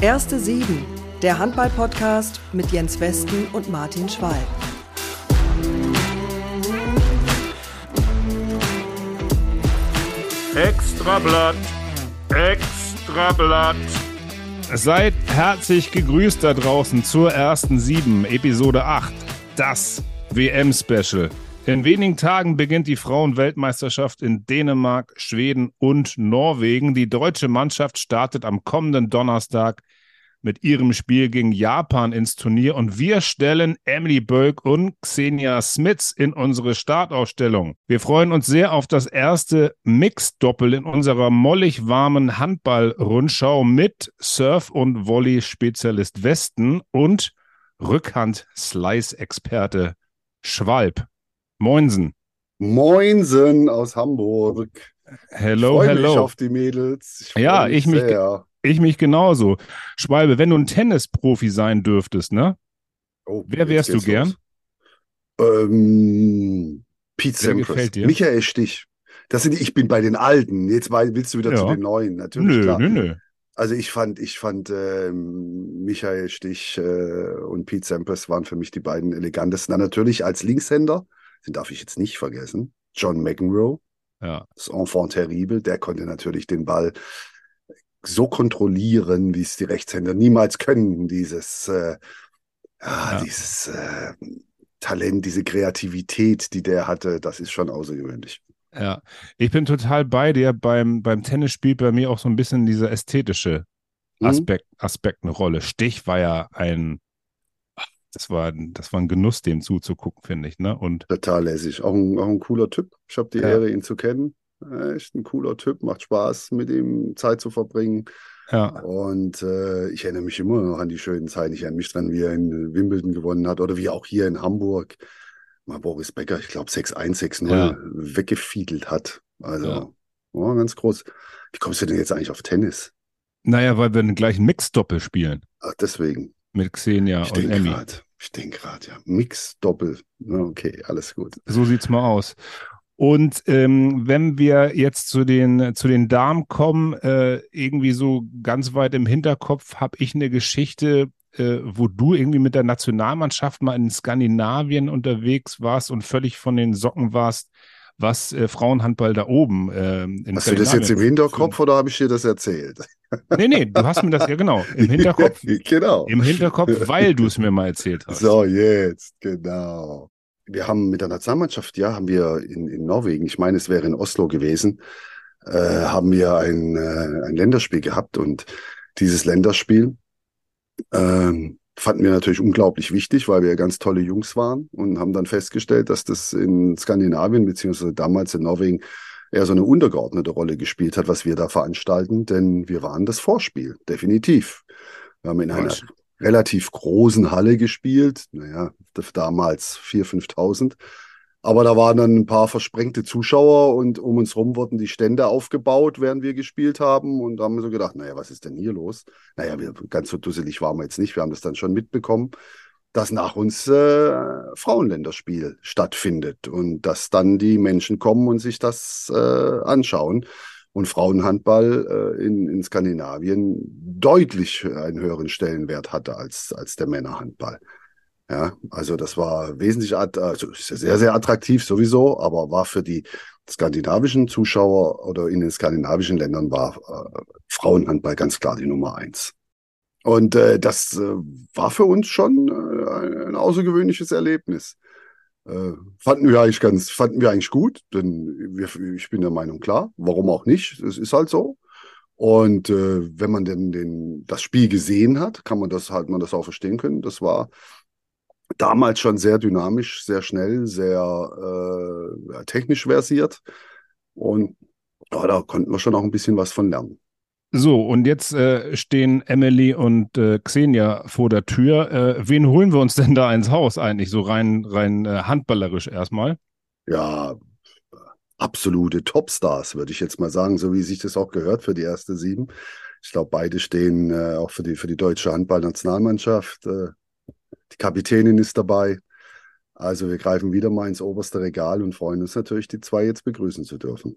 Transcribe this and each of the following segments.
Erste Sieben, der Handball-Podcast mit Jens Westen und Martin Schwalb. Extrablatt, Extrablatt. Seid herzlich gegrüßt da draußen zur ersten Sieben, Episode 8, das WM-Special. In wenigen Tagen beginnt die Frauenweltmeisterschaft in Dänemark, Schweden und Norwegen. Die deutsche Mannschaft startet am kommenden Donnerstag mit ihrem Spiel gegen Japan ins Turnier und wir stellen Emily Bölk und Xenia Smits in unsere Startausstellung. Wir freuen uns sehr auf das erste Mix-Doppel in unserer mollig warmen Handball-Rundschau mit Surf- und Volley-Spezialist Westen und Rückhand-Slice-Experte Schwalb. Moinsen. Moinsen aus Hamburg. Hello, ich hello. Mich auf die Mädels. Ich ja, ich mich, sehr. ich mich genauso. Schwalbe, wenn du ein Tennisprofi sein dürftest, ne? Oh, Wer wärst du gern? Ähm, Pete Sampras. Michael Stich. Das sind, ich bin bei den Alten. Jetzt willst du wieder ja. zu den Neuen. Natürlich. Nö, klar. nö, nö. Also ich fand, ich fand äh, Michael Stich äh, und Pete Sampras waren für mich die beiden elegantesten. Dann natürlich als Linkshänder den darf ich jetzt nicht vergessen, John McEnroe, ja. das Enfant terrible, der konnte natürlich den Ball so kontrollieren, wie es die Rechtshänder niemals können, dieses, äh, ja. dieses äh, Talent, diese Kreativität, die der hatte, das ist schon außergewöhnlich. Ja, ich bin total bei dir. Beim, beim Tennis spielt bei mir auch so ein bisschen dieser ästhetische mhm. Aspekt, mhm. Aspekt eine Rolle. Stich war ja ein das war, das war ein Genuss, dem zuzugucken, finde ich. Ne? Und Total lässig. Auch ein, auch ein cooler Typ. Ich habe die ja. Ehre, ihn zu kennen. Echt ein cooler Typ, macht Spaß, mit ihm Zeit zu verbringen. Ja. Und äh, ich erinnere mich immer noch an die schönen Zeiten. Ich erinnere mich dran, wie er in Wimbledon gewonnen hat oder wie auch hier in Hamburg mal Boris Becker, ich glaube 6-1, 6-0 ja. weggefiedelt hat. Also ja. oh, ganz groß. Wie kommst du denn jetzt eigentlich auf Tennis? Naja, weil wir den gleichen Mix-Doppel spielen. Ach, deswegen. Mit Xenia ich und Emmy. Grad, ich denke gerade, ja. Mix Doppel. Okay, alles gut. So sieht's mal aus. Und ähm, wenn wir jetzt zu den, zu den Damen kommen, äh, irgendwie so ganz weit im Hinterkopf habe ich eine Geschichte, äh, wo du irgendwie mit der Nationalmannschaft mal in Skandinavien unterwegs warst und völlig von den Socken warst, was äh, Frauenhandball da oben äh, in Hast du das jetzt im Hinterkopf oder habe ich dir das erzählt? Nee, nee, du hast mir das ja genau im Hinterkopf. genau. Im Hinterkopf, weil du es mir mal erzählt hast. So, jetzt, genau. Wir haben mit der Nationalmannschaft, ja, haben wir in, in Norwegen, ich meine, es wäre in Oslo gewesen, äh, haben wir ein, äh, ein Länderspiel gehabt und dieses Länderspiel ähm, fanden wir natürlich unglaublich wichtig, weil wir ganz tolle Jungs waren und haben dann festgestellt, dass das in Skandinavien beziehungsweise damals in Norwegen eher so eine untergeordnete Rolle gespielt hat, was wir da veranstalten, denn wir waren das Vorspiel, definitiv. Wir haben in einer relativ großen Halle gespielt, naja, damals 4.000, 5.000. Aber da waren dann ein paar versprengte Zuschauer und um uns rum wurden die Stände aufgebaut, während wir gespielt haben. Und da haben wir so gedacht, naja, was ist denn hier los? Naja, wir, ganz so dusselig waren wir jetzt nicht. Wir haben das dann schon mitbekommen dass nach uns äh, Frauenländerspiel stattfindet und dass dann die Menschen kommen und sich das äh, anschauen. Und Frauenhandball äh, in, in Skandinavien deutlich einen höheren Stellenwert hatte als, als der Männerhandball. Ja, also das war wesentlich, also sehr, sehr attraktiv sowieso, aber war für die skandinavischen Zuschauer oder in den skandinavischen Ländern war äh, Frauenhandball ganz klar die Nummer eins. Und äh, das äh, war für uns schon äh, ein außergewöhnliches Erlebnis. Äh, fanden wir eigentlich ganz, fanden wir eigentlich gut, denn wir, ich bin der Meinung, klar, warum auch nicht? Es ist halt so. Und äh, wenn man denn den, das Spiel gesehen hat, kann man das halt man das auch verstehen können. Das war damals schon sehr dynamisch, sehr schnell, sehr äh, technisch versiert. Und ja, da konnten wir schon auch ein bisschen was von lernen. So, und jetzt äh, stehen Emily und äh, Xenia vor der Tür. Äh, wen holen wir uns denn da ins Haus eigentlich, so rein, rein äh, handballerisch erstmal? Ja, absolute Topstars, würde ich jetzt mal sagen, so wie sich das auch gehört für die erste sieben. Ich glaube, beide stehen äh, auch für die, für die deutsche Handballnationalmannschaft. Die Kapitänin ist dabei. Also wir greifen wieder mal ins oberste Regal und freuen uns natürlich, die zwei jetzt begrüßen zu dürfen.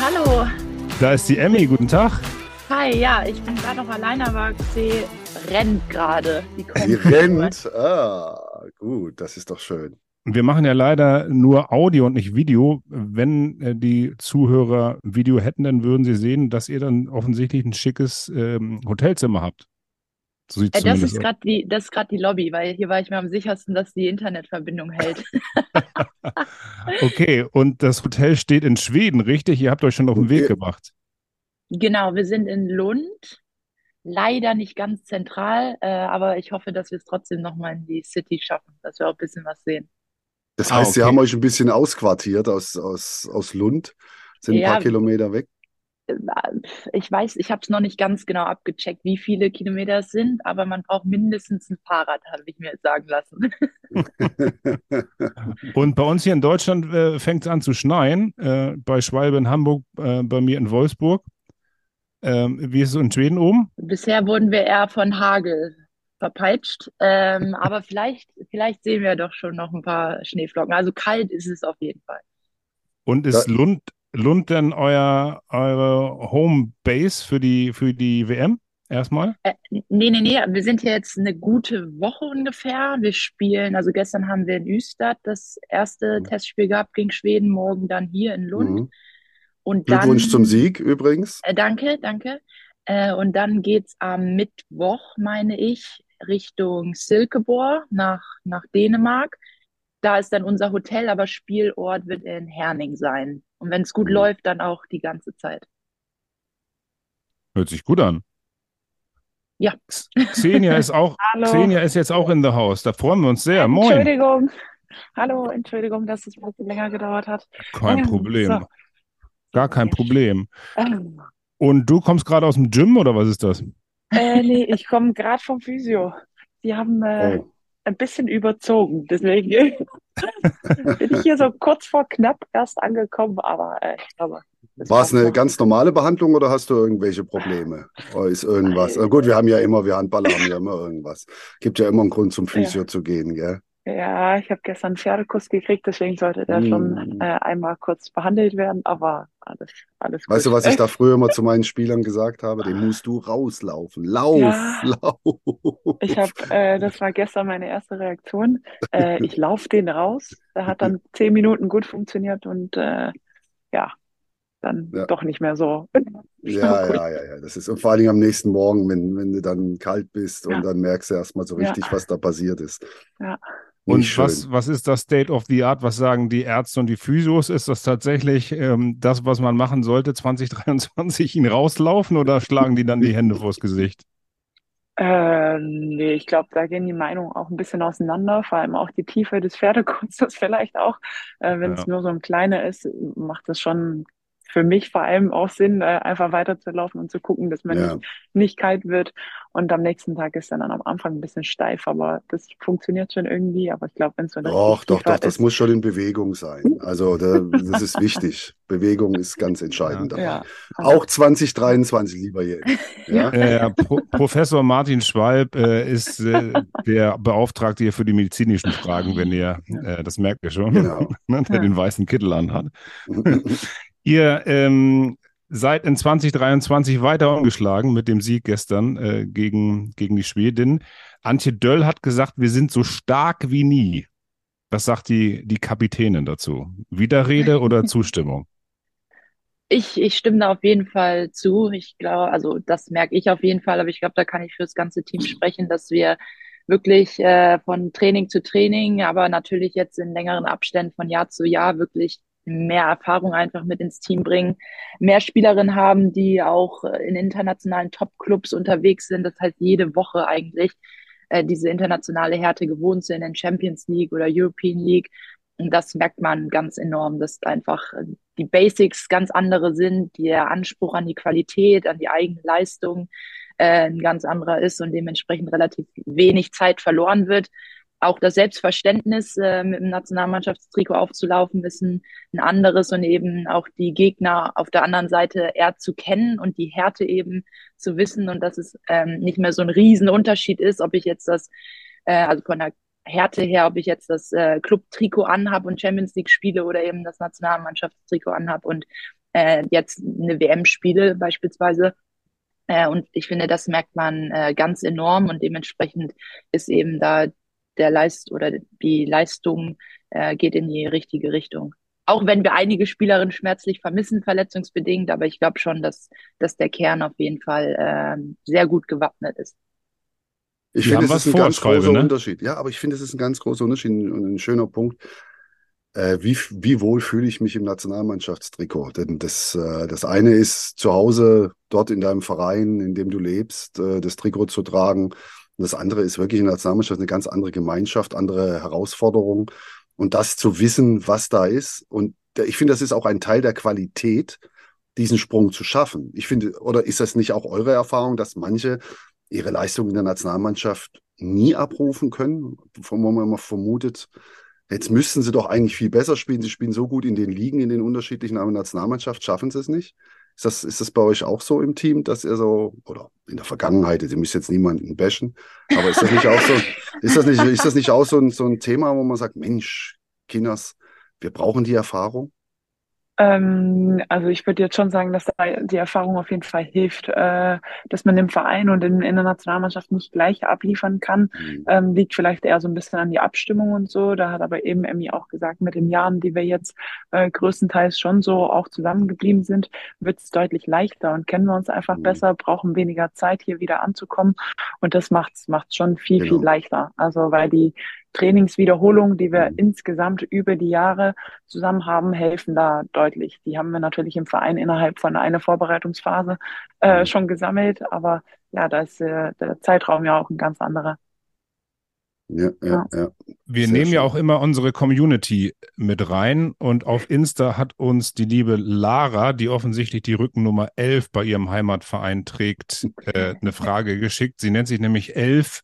Hallo. Da ist die Emmy. Guten Tag. Hi, ja, ich bin gerade noch alleine, aber sie rennt gerade. Sie rennt. Ah, gut, das ist doch schön. Wir machen ja leider nur Audio und nicht Video. Wenn äh, die Zuhörer Video hätten, dann würden sie sehen, dass ihr dann offensichtlich ein schickes ähm, Hotelzimmer habt. So äh, das ist gerade die, das ist gerade die Lobby, weil hier war ich mir am sichersten, dass die Internetverbindung hält. okay, und das Hotel steht in Schweden, richtig? Ihr habt euch schon auf den Weg gemacht. Genau, wir sind in Lund. Leider nicht ganz zentral, äh, aber ich hoffe, dass wir es trotzdem nochmal in die City schaffen, dass wir auch ein bisschen was sehen. Das heißt, ah, okay. Sie haben euch ein bisschen ausquartiert aus, aus, aus Lund, sind ja, ein paar Kilometer weg. Ich weiß, ich habe es noch nicht ganz genau abgecheckt, wie viele Kilometer es sind, aber man braucht mindestens ein Fahrrad, habe ich mir sagen lassen. Und bei uns hier in Deutschland äh, fängt es an zu schneien, äh, bei Schwalbe in Hamburg, äh, bei mir in Wolfsburg. Ähm, wie ist es in Schweden oben? Bisher wurden wir eher von Hagel verpeitscht. Ähm, aber vielleicht, vielleicht sehen wir doch schon noch ein paar Schneeflocken. Also kalt ist es auf jeden Fall. Und ist Lund, Lund denn euer, eure Homebase für die, für die WM? Erstmal? Äh, nee, nee, nee. Wir sind hier jetzt eine gute Woche ungefähr. Wir spielen, also gestern haben wir in Üstad das erste mhm. Testspiel gehabt gegen Schweden, morgen dann hier in Lund. Mhm. Und Glückwunsch dann, zum Sieg übrigens. Äh, danke, danke. Äh, und dann geht es am Mittwoch, meine ich, Richtung Silkeborg nach, nach Dänemark. Da ist dann unser Hotel, aber Spielort wird in Herning sein. Und wenn es gut mhm. läuft, dann auch die ganze Zeit. Hört sich gut an. Ja. Xenia ist auch, Xenia ist jetzt auch in the house. Da freuen wir uns sehr. Moin. Entschuldigung. Hallo, Entschuldigung, dass es ein bisschen länger gedauert hat. Kein Problem. So. Gar kein Problem. Ähm. Und du kommst gerade aus dem Gym oder was ist das? Äh, nee, ich komme gerade vom Physio. Die haben äh, oh. ein bisschen überzogen, deswegen bin ich hier so kurz vor knapp erst angekommen, aber äh, ich glaube. War es eine ganz normale Behandlung oder hast du irgendwelche Probleme? Oder ist irgendwas? Äh, gut, wir haben ja immer, wir Handballer haben ja immer irgendwas. Gibt ja immer einen Grund zum Physio ja. zu gehen, gell? Ja, ich habe gestern einen Pferdekuss gekriegt, deswegen sollte der mm. schon äh, einmal kurz behandelt werden, aber alles, alles gut. Weißt du, was ich da früher immer zu meinen Spielern gesagt habe? Den musst du rauslaufen. Lauf, ja, lauf. Ich habe, äh, das war gestern meine erste Reaktion. Äh, ich laufe den raus. Der hat dann zehn Minuten gut funktioniert und äh, ja, dann ja. doch nicht mehr so. Ja, ja, ja, ja. Das ist und vor allen Dingen am nächsten Morgen, wenn, wenn du dann kalt bist ja. und dann merkst du erstmal so richtig, was da passiert ist. Ja. Und was, was ist das State of the Art? Was sagen die Ärzte und die Physios? Ist das tatsächlich ähm, das, was man machen sollte, 2023 ihn rauslaufen oder schlagen die dann die Hände vors Gesicht? Äh, nee, ich glaube, da gehen die Meinungen auch ein bisschen auseinander, vor allem auch die Tiefe des Pferdekunstes vielleicht auch. Äh, Wenn es ja. nur so ein kleiner ist, macht das schon für mich vor allem auch Sinn, äh, einfach weiterzulaufen und zu gucken, dass man ja. nicht, nicht kalt wird. Und am nächsten Tag ist dann, dann am Anfang ein bisschen steif, aber das funktioniert schon irgendwie. Aber ich glaube, wenn es so Doch, doch, doch, das muss schon in Bewegung sein. Also da, das ist wichtig. Bewegung ist ganz entscheidend ja. Ja. Auch 2023, lieber Jens. Ja? Äh, Pro Professor Martin Schwalb äh, ist äh, der Beauftragte hier für die medizinischen Fragen, wenn ihr, äh, das merkt ihr schon, genau. Ne, der den weißen Kittel anhat. Ihr ähm, seid in 2023 weiter umgeschlagen mit dem Sieg gestern äh, gegen, gegen die Schwedin. Antje Döll hat gesagt, wir sind so stark wie nie. Was sagt die, die Kapitänin dazu? Widerrede oder Zustimmung? Ich, ich stimme da auf jeden Fall zu. Ich glaube, also das merke ich auf jeden Fall, aber ich glaube, da kann ich für das ganze Team sprechen, dass wir wirklich äh, von Training zu Training, aber natürlich jetzt in längeren Abständen von Jahr zu Jahr wirklich mehr Erfahrung einfach mit ins Team bringen, mehr Spielerinnen haben, die auch äh, in internationalen Top-Clubs unterwegs sind. Das heißt, jede Woche eigentlich äh, diese internationale Härte gewohnt sind in Champions League oder European League. Und das merkt man ganz enorm, dass einfach äh, die Basics ganz andere sind, der Anspruch an die Qualität, an die eigene Leistung äh, ein ganz anderer ist und dementsprechend relativ wenig Zeit verloren wird auch das Selbstverständnis, äh, mit dem Nationalmannschaftstrikot aufzulaufen, ist ein, anderes und eben auch die Gegner auf der anderen Seite eher zu kennen und die Härte eben zu wissen und dass es ähm, nicht mehr so ein Riesenunterschied ist, ob ich jetzt das, äh, also von der Härte her, ob ich jetzt das äh, Club-Trikot anhab und Champions League spiele oder eben das Nationalmannschaftstrikot anhab und äh, jetzt eine WM spiele beispielsweise. Äh, und ich finde, das merkt man äh, ganz enorm und dementsprechend ist eben da der Leist oder die Leistung äh, geht in die richtige Richtung. Auch wenn wir einige Spielerinnen schmerzlich vermissen, verletzungsbedingt, aber ich glaube schon, dass, dass der Kern auf jeden Fall äh, sehr gut gewappnet ist. Ich finde, das ist ein ganz großer ne? Unterschied. Ja, aber ich finde, es ist ein ganz großer Unterschied und ein schöner Punkt. Äh, wie, wie wohl fühle ich mich im Nationalmannschaftstrikot? Denn das, äh, das eine ist zu Hause, dort in deinem Verein, in dem du lebst, äh, das Trikot zu tragen. Und das andere ist wirklich in der Nationalmannschaft eine ganz andere Gemeinschaft, andere Herausforderungen. Und das zu wissen, was da ist. Und ich finde, das ist auch ein Teil der Qualität, diesen Sprung zu schaffen. Ich finde, oder ist das nicht auch eure Erfahrung, dass manche ihre Leistung in der Nationalmannschaft nie abrufen können, wo man immer vermutet, jetzt müssten sie doch eigentlich viel besser spielen. Sie spielen so gut in den Ligen, in den unterschiedlichen, aber in der Nationalmannschaft schaffen sie es nicht. Ist das, ist das bei euch auch so im Team, dass ihr so, oder in der Vergangenheit, ihr müsst jetzt niemanden bashen, aber ist das nicht auch so, ist das nicht, ist das nicht auch so ein, so ein Thema, wo man sagt, Mensch, Kinders, wir brauchen die Erfahrung? Ähm, also ich würde jetzt schon sagen, dass die Erfahrung auf jeden Fall hilft, äh, dass man im Verein und in, in der Nationalmannschaft nicht gleich abliefern kann. Mhm. Ähm, liegt vielleicht eher so ein bisschen an die Abstimmung und so. Da hat aber eben Emmy auch gesagt, mit den Jahren, die wir jetzt äh, größtenteils schon so auch zusammengeblieben sind, wird es deutlich leichter und kennen wir uns einfach mhm. besser, brauchen weniger Zeit, hier wieder anzukommen. Und das macht es schon viel, genau. viel leichter. Also weil die Trainingswiederholungen, die wir insgesamt über die Jahre zusammen haben, helfen da deutlich. Die haben wir natürlich im Verein innerhalb von einer Vorbereitungsphase äh, mhm. schon gesammelt, aber ja, da ist äh, der Zeitraum ja auch ein ganz anderer. Ja, ja, ja. Wir Sehr nehmen schön. ja auch immer unsere Community mit rein und auf Insta hat uns die liebe Lara, die offensichtlich die Rückennummer 11 bei ihrem Heimatverein trägt, äh, eine Frage geschickt. Sie nennt sich nämlich 11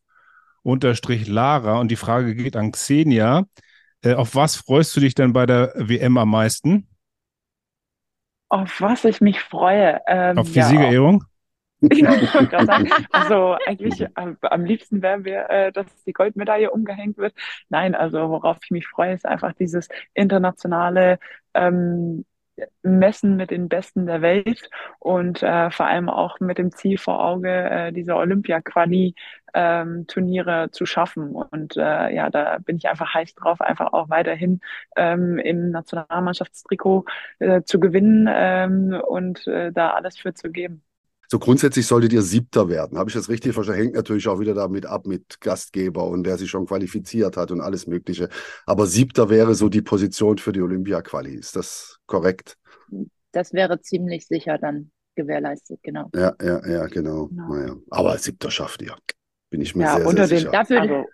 unterstrich Lara und die Frage geht an Xenia. Äh, auf was freust du dich denn bei der WM am meisten? Auf was ich mich freue. Ähm, auf die ja, Siegerehrung? Also eigentlich äh, am liebsten wären wir, äh, dass die Goldmedaille umgehängt wird. Nein, also worauf ich mich freue, ist einfach dieses internationale ähm, messen mit den Besten der Welt und äh, vor allem auch mit dem Ziel vor Auge, äh, diese Olympia-Quali-Turniere ähm, zu schaffen. Und äh, ja, da bin ich einfach heiß drauf, einfach auch weiterhin ähm, im Nationalmannschaftstrikot äh, zu gewinnen ähm, und äh, da alles für zu geben. So grundsätzlich solltet ihr Siebter werden. Habe ich das richtig verstanden? Hängt natürlich auch wieder damit ab mit Gastgeber und wer sich schon qualifiziert hat und alles Mögliche. Aber Siebter wäre so die Position für die Olympia-Quali. Ist das korrekt? Das wäre ziemlich sicher dann gewährleistet, genau. Ja, ja, ja, genau. genau. Naja. Aber Siebter schafft ihr. Bin ich mir ja, sehr, unter sehr den, sicher. Dafür, also,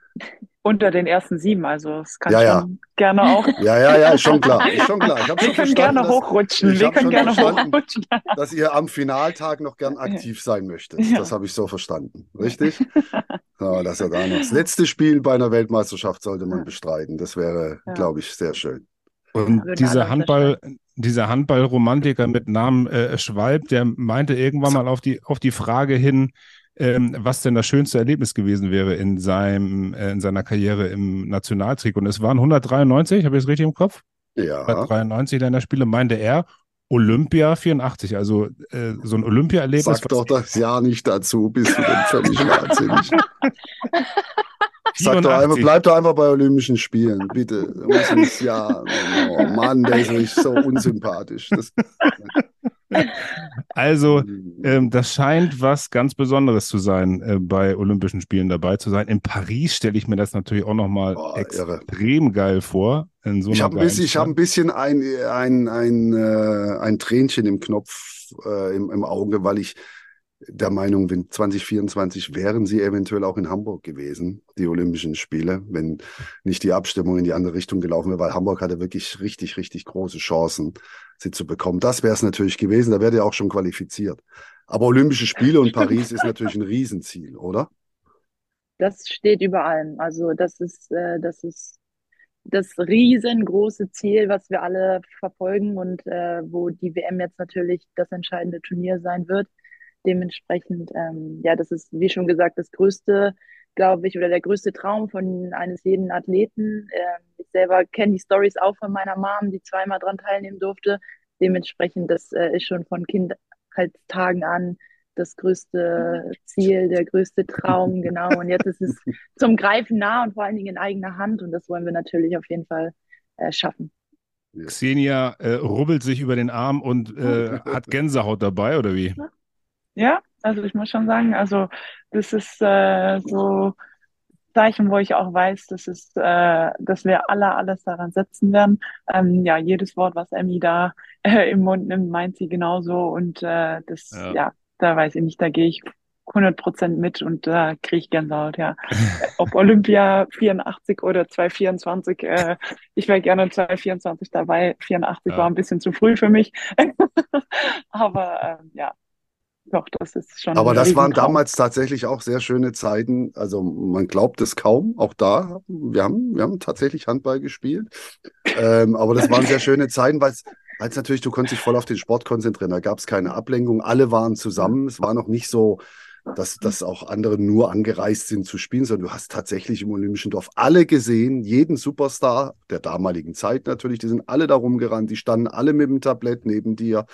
unter den ersten sieben. Also es kann ja, ja. schon gerne auch. Ja, ja, ja, ist schon klar. Ist schon klar. Wir können gerne dass, hochrutschen. Wir können gerne hochrutschen. Dass ihr am Finaltag noch gern aktiv sein möchtet. Ja. Das habe ich so verstanden. Richtig? So, dass er da noch. Das letzte Spiel bei einer Weltmeisterschaft sollte man bestreiten. Das wäre, glaube ich, sehr schön. Und dieser Handball, dieser Handballromantiker mit Namen äh, Schwalb, der meinte irgendwann mal auf die, auf die Frage hin, ähm, was denn das schönste Erlebnis gewesen wäre in, seinem, äh, in seiner Karriere im Nationaltrick. Und es waren 193, habe ich es richtig im Kopf? Ja. 193 Länderspiele, meinte er. Olympia 84, also äh, so ein Olympia-Erlebnis. Sag doch das Jahr nicht dazu, bist du denn völlig wahnsinnig. Sag doch einfach, bleib doch einfach bei Olympischen Spielen, bitte. Ja, oh Mann, der ist nicht so unsympathisch. Das, also, ähm, das scheint was ganz Besonderes zu sein, äh, bei Olympischen Spielen dabei zu sein. In Paris stelle ich mir das natürlich auch nochmal extrem irre. geil vor. So ich habe ein, bisschen, hab ein bisschen ein, ein, ein, äh, ein Tränchen im Knopf äh, im, im Auge, weil ich der Meinung bin, 2024 wären sie eventuell auch in Hamburg gewesen, die Olympischen Spiele, wenn nicht die Abstimmung in die andere Richtung gelaufen wäre, weil Hamburg hatte wirklich richtig, richtig große Chancen, sie zu bekommen. Das wäre es natürlich gewesen, da wäre ja auch schon qualifiziert. Aber Olympische Spiele und Paris ist natürlich ein Riesenziel, oder? Das steht über allem. Also das ist, äh, das ist das riesengroße Ziel, was wir alle verfolgen und äh, wo die WM jetzt natürlich das entscheidende Turnier sein wird. Dementsprechend, ähm, ja, das ist, wie schon gesagt, das größte, glaube ich, oder der größte Traum von eines jeden Athleten. Ähm, ich selber kenne die Stories auch von meiner Mom, die zweimal dran teilnehmen durfte. dementsprechend, das äh, ist schon von Kindheitstagen an das größte Ziel, der größte Traum, genau. Und jetzt ist es zum Greifen nah und vor allen Dingen in eigener Hand. Und das wollen wir natürlich auf jeden Fall äh, schaffen. Xenia äh, rubbelt sich über den Arm und äh, hat Gänsehaut dabei, oder wie? Ja, also ich muss schon sagen, also das ist äh, so Zeichen, wo ich auch weiß, dass es, äh, dass wir alle alles daran setzen werden. Ähm, ja, jedes Wort, was Emmy da äh, im Mund nimmt, meint sie genauso und äh, das, ja. ja, da weiß ich nicht, da gehe ich 100 Prozent mit und da äh, kriege ich Gänsehaut, ja. Ob Olympia 84 oder 224, äh, ich wäre gerne 224 dabei. 84 ja. war ein bisschen zu früh für mich. Aber ähm, ja, doch, das ist schon. Aber das waren damals tatsächlich auch sehr schöne Zeiten. Also man glaubt es kaum, auch da. Wir haben, wir haben tatsächlich Handball gespielt. ähm, aber das waren sehr schöne Zeiten, weil es natürlich, du konntest dich voll auf den Sport konzentrieren. Da gab es keine Ablenkung. Alle waren zusammen. Es war noch nicht so, dass, dass auch andere nur angereist sind zu spielen, sondern du hast tatsächlich im Olympischen Dorf alle gesehen, jeden Superstar der damaligen Zeit natürlich, die sind alle darum gerannt, die standen alle mit dem Tablett neben dir.